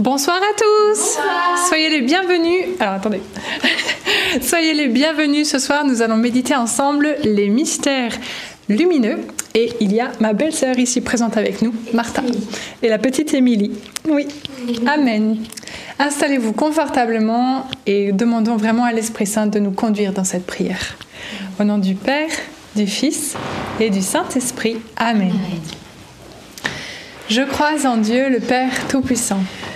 Bonsoir à tous. Soyez les bienvenus. Alors attendez. Soyez les bienvenus. Ce soir, nous allons méditer ensemble les mystères lumineux. Et il y a ma belle-sœur ici présente avec nous, Martha, et la petite Émilie. Oui. Amen. Installez-vous confortablement et demandons vraiment à l'Esprit Saint de nous conduire dans cette prière. Au nom du Père, du Fils et du Saint-Esprit. Amen. Je crois en Dieu, le Père Tout-Puissant,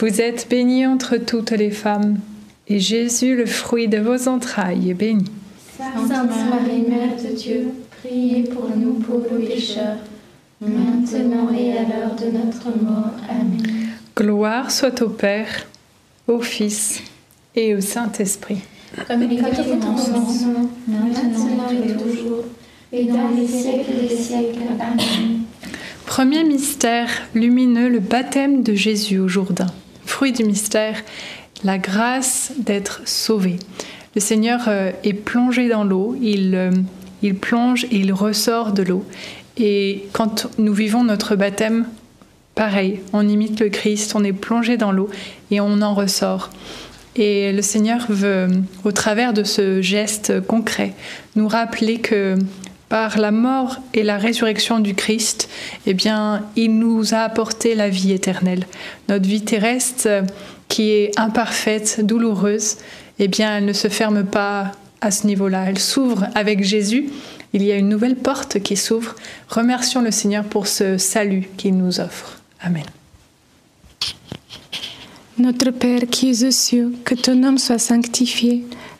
Vous êtes bénie entre toutes les femmes, et Jésus, le fruit de vos entrailles, est béni. Sainte Marie, Mère de Dieu, priez pour nous pauvres pécheurs, maintenant et à l'heure de notre mort. Amen. Gloire soit au Père, au Fils et au Saint-Esprit. Comme il était au commencement, maintenant et toujours, et dans les siècles des siècles. Amen. Premier mystère lumineux, le baptême de Jésus au Jourdain du mystère, la grâce d'être sauvé. Le Seigneur euh, est plongé dans l'eau, il, euh, il plonge et il ressort de l'eau. Et quand nous vivons notre baptême, pareil, on imite le Christ, on est plongé dans l'eau et on en ressort. Et le Seigneur veut, au travers de ce geste concret, nous rappeler que par la mort et la résurrection du Christ, eh bien, il nous a apporté la vie éternelle. Notre vie terrestre, qui est imparfaite, douloureuse, eh bien, elle ne se ferme pas à ce niveau-là. Elle s'ouvre avec Jésus. Il y a une nouvelle porte qui s'ouvre. Remercions le Seigneur pour ce salut qu'il nous offre. Amen. Notre Père qui es aux cieux, que ton nom soit sanctifié,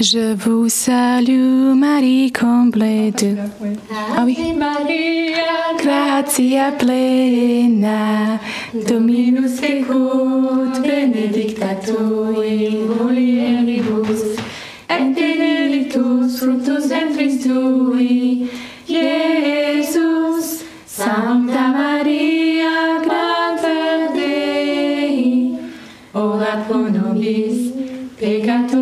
Je vous salue Marie, comblée de... Ah oui. Maria, Gratia plena, Dominus tecum, benedicta tu in mulieribus, et benedictus fructus ventris tui, Iesus. Sancta Maria, Mater Dei, ora pro nobis peccatoribus,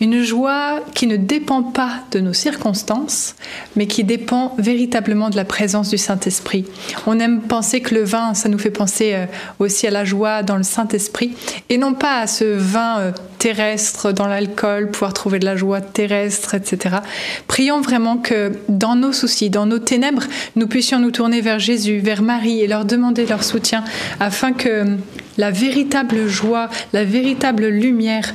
Une joie qui ne dépend pas de nos circonstances, mais qui dépend véritablement de la présence du Saint-Esprit. On aime penser que le vin, ça nous fait penser euh, aussi à la joie dans le Saint-Esprit, et non pas à ce vin euh, terrestre dans l'alcool, pouvoir trouver de la joie terrestre, etc. Prions vraiment que dans nos soucis, dans nos ténèbres, nous puissions nous tourner vers Jésus, vers Marie, et leur demander leur soutien, afin que la véritable joie, la véritable lumière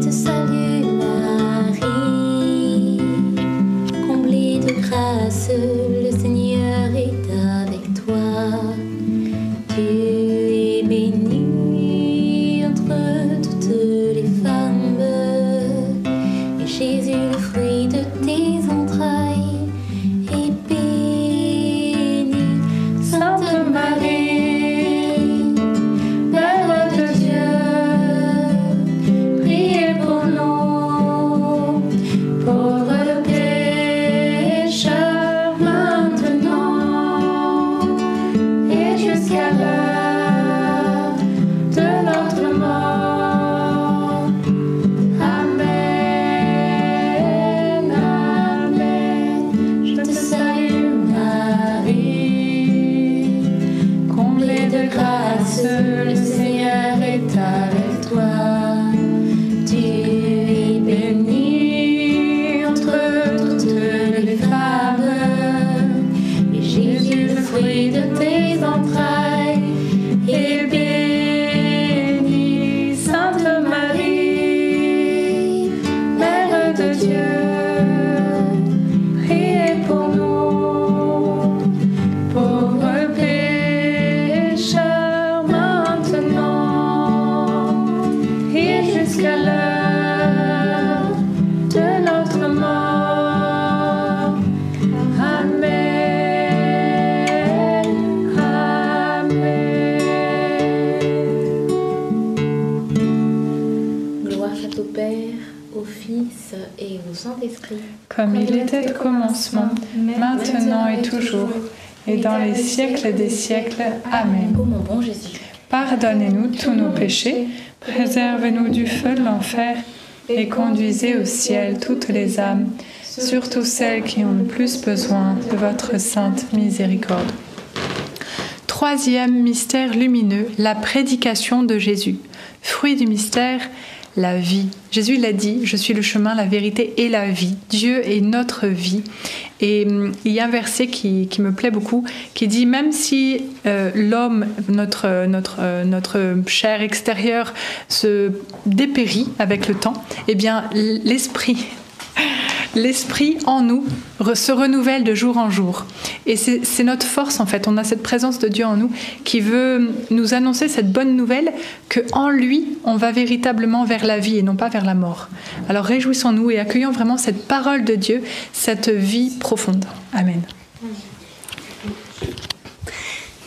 Je te comblée dans les siècles des siècles. Amen. Ô mon bon Jésus, Pardonnez-nous tous nos péchés, préservez-nous du feu de l'enfer, et conduisez au ciel toutes les âmes, surtout celles qui ont le plus besoin de votre sainte miséricorde. Troisième mystère lumineux, la prédication de Jésus. Fruit du mystère, la vie. Jésus l'a dit, je suis le chemin, la vérité et la vie. Dieu est notre vie. Et hum, il y a un verset qui, qui me plaît beaucoup, qui dit, même si euh, l'homme, notre, notre, euh, notre chair extérieure, se dépérit avec le temps, eh bien l'esprit l'esprit en nous se renouvelle de jour en jour. Et c'est notre force en fait. On a cette présence de Dieu en nous qui veut nous annoncer cette bonne nouvelle que en lui on va véritablement vers la vie et non pas vers la mort. Alors réjouissons-nous et accueillons vraiment cette parole de Dieu, cette vie profonde. Amen.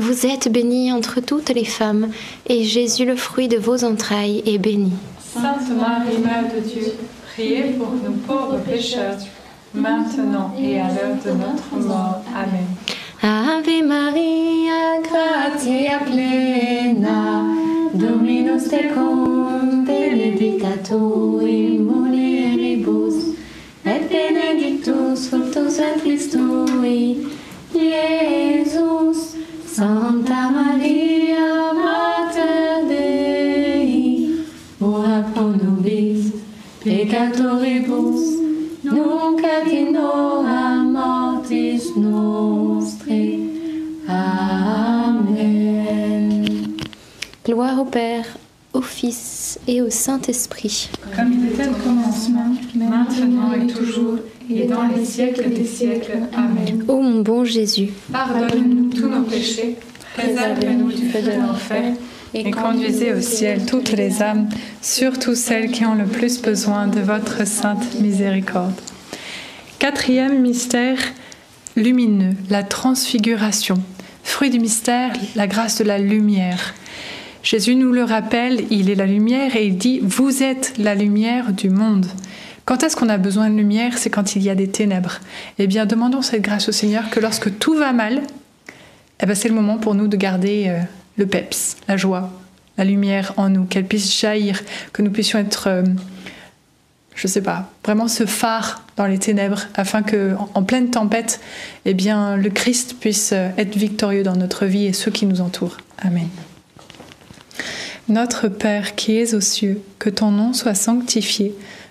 Vous êtes bénie entre toutes les femmes, et Jésus, le fruit de vos entrailles, est béni. Sainte Marie, Mère de Dieu, priez pour nous pauvres pécheurs, maintenant et à l'heure de notre mort. Amen. Ave Maria, gratia plena, Dominus tecum, benedicta tui mulieribus, et benedictus fructus ventris tui, Iesus. Santa Maria, Mater Dei, ora pro nobis peccatoribus, nunc et in hora mortis nostre. Amen. Gloire au Père, au Fils et au Saint-Esprit. Comme il était au commencement, maintenant et toujours, et dans les siècles des siècles. Amen. Ô mon bon Jésus, Pardonne-nous tous nos péchés, préserve-nous du feu de l'enfer, et conduisez au ciel toutes les âmes, surtout celles qui ont le plus besoin de votre sainte miséricorde. Quatrième mystère lumineux, la transfiguration. Fruit du mystère, la grâce de la lumière. Jésus nous le rappelle, il est la lumière et il dit, vous êtes la lumière du monde. Quand est-ce qu'on a besoin de lumière? C'est quand il y a des ténèbres. Eh bien, demandons cette grâce au Seigneur que lorsque tout va mal, eh ben, c'est le moment pour nous de garder euh, le peps, la joie, la lumière en nous, qu'elle puisse jaillir, que nous puissions être, euh, je sais pas, vraiment ce phare dans les ténèbres, afin que, en, en pleine tempête, eh bien, le Christ puisse euh, être victorieux dans notre vie et ceux qui nous entourent. Amen. Notre Père qui es aux cieux, que ton nom soit sanctifié,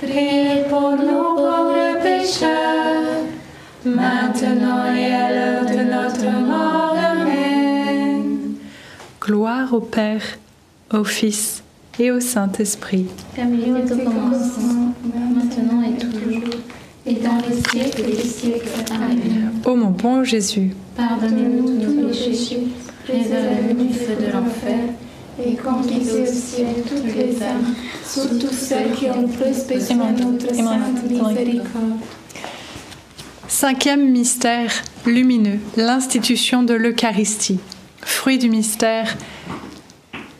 priez pour nous pauvres pécheurs, maintenant et à l'heure de notre mort. Amen. Gloire au Père, au Fils et au Saint-Esprit. Comme il est au commencement, maintenant et toujours, et dans les siècles des siècles. Amen. Ô mon bon Jésus, Pardonnez-nous tous nos péchés, préservez-nous du feu de l'enfer, et conduisez au ciel toutes les âmes, surtout celles qui ont le plus besoin de notre sainte miséricorde. Cinquième mystère lumineux, l'institution de l'Eucharistie. Fruit du mystère,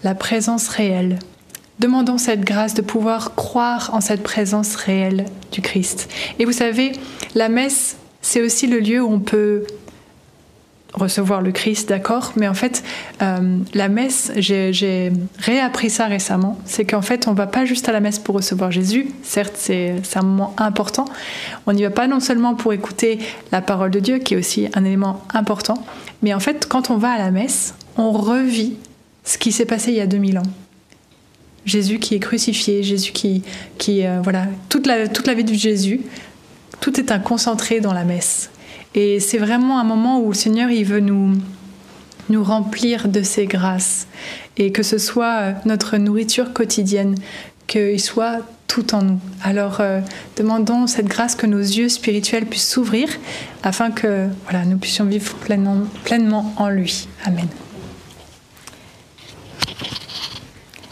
la présence réelle. Demandons cette grâce de pouvoir croire en cette présence réelle du Christ. Et vous savez, la messe, c'est aussi le lieu où on peut recevoir le Christ, d'accord, mais en fait, euh, la messe, j'ai réappris ça récemment, c'est qu'en fait, on va pas juste à la messe pour recevoir Jésus, certes, c'est un moment important, on n'y va pas non seulement pour écouter la parole de Dieu, qui est aussi un élément important, mais en fait, quand on va à la messe, on revit ce qui s'est passé il y a 2000 ans. Jésus qui est crucifié, Jésus qui, qui euh, voilà, toute la, toute la vie de Jésus, tout est un concentré dans la messe. Et c'est vraiment un moment où le Seigneur, veut nous, nous remplir de ses grâces. Et que ce soit euh, notre nourriture quotidienne, qu'il soit tout en nous. Alors, euh, demandons cette grâce que nos yeux spirituels puissent s'ouvrir afin que voilà, nous puissions vivre pleinement en lui. Amen.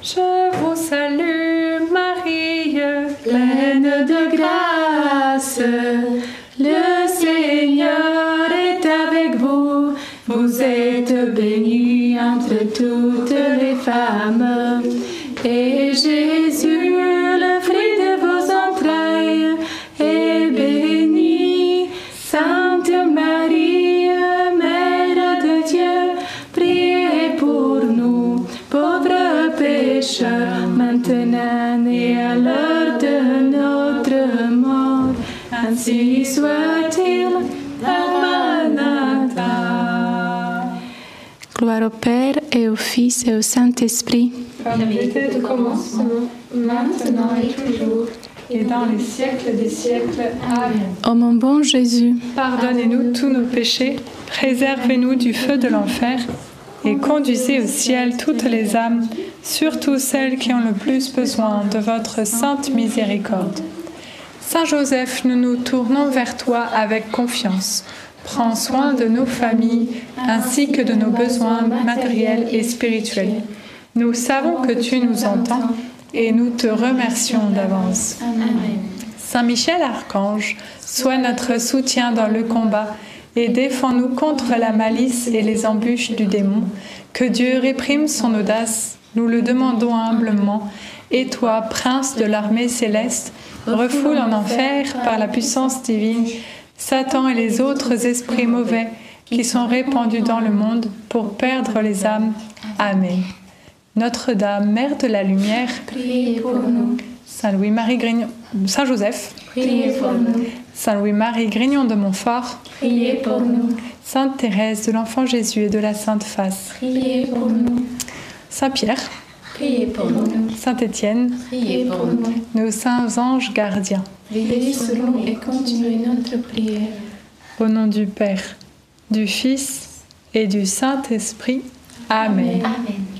Je vous salue, Marie, pleine de grâce. Le Seigneur est avec vous. Vous êtes bénie entre toutes les femmes. Et Jésus, Gloire au Père et au Fils et au Saint-Esprit. Comme il était au commencement, maintenant et toujours, et dans les siècles des siècles. Amen. Ô mon bon Jésus, Pardonnez-nous tous nos péchés, préservez-nous du feu de l'enfer, et conduisez au ciel toutes les âmes, surtout celles qui ont le plus besoin de votre sainte miséricorde. Saint Joseph, nous nous tournons vers toi avec confiance. Prends soin de nos familles ainsi que de nos besoins matériels et spirituels. Nous savons que tu nous entends et nous te remercions d'avance. Saint Michel Archange, sois notre soutien dans le combat et défends-nous contre la malice et les embûches du démon. Que Dieu réprime son audace, nous le demandons humblement. Et toi, prince de l'armée céleste, refoule en enfer par la puissance divine Satan et les autres esprits mauvais qui sont répandus dans le monde pour perdre les âmes. Amen. Notre-Dame, Mère de la Lumière, Priez pour nous. Saint Louis-Marie Grignon, Saint Joseph, Priez pour nous. Saint Louis-Marie Grignon de Montfort, Priez pour nous. Sainte Thérèse de l'Enfant Jésus et de la Sainte Face, Priez pour nous. Saint Pierre, Priez pour nous. Saint Étienne, Priez pour nous. nos saints anges gardiens, Veillez selon et continuez notre prière. au nom du Père, du Fils et du Saint-Esprit. Amen. Amen.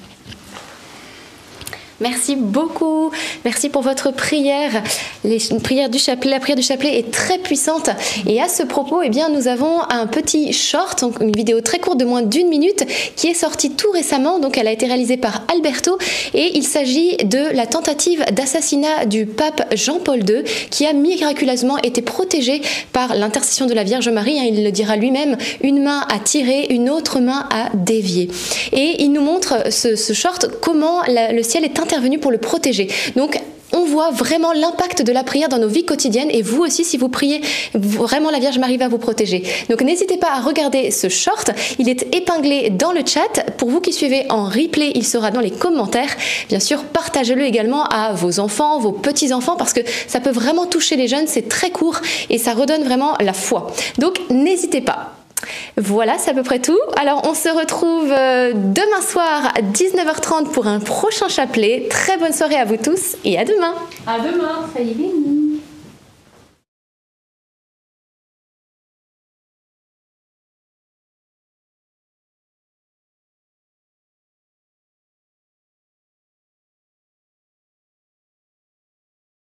Merci beaucoup. Merci pour votre prière. La prière du chapelet est très puissante. Et à ce propos, eh bien, nous avons un petit short, donc une vidéo très courte de moins d'une minute, qui est sortie tout récemment. Donc, elle a été réalisée par Alberto. Et il s'agit de la tentative d'assassinat du pape Jean-Paul II, qui a miraculeusement été protégé par l'intercession de la Vierge Marie. il le dira lui-même. Une main a tiré, une autre main a dévié. Et il nous montre ce, short comment le ciel est intervenu pour le protéger. Donc, on voit vraiment l'impact de la prière dans nos vies quotidiennes et vous aussi, si vous priez, vraiment la Vierge Marie va vous protéger. Donc n'hésitez pas à regarder ce short, il est épinglé dans le chat. Pour vous qui suivez en replay, il sera dans les commentaires. Bien sûr, partagez-le également à vos enfants, vos petits-enfants, parce que ça peut vraiment toucher les jeunes, c'est très court et ça redonne vraiment la foi. Donc n'hésitez pas. Voilà, c'est à peu près tout. Alors, on se retrouve euh, demain soir à 19h30 pour un prochain chapelet. Très bonne soirée à vous tous et à demain. À demain. Soyez bénis.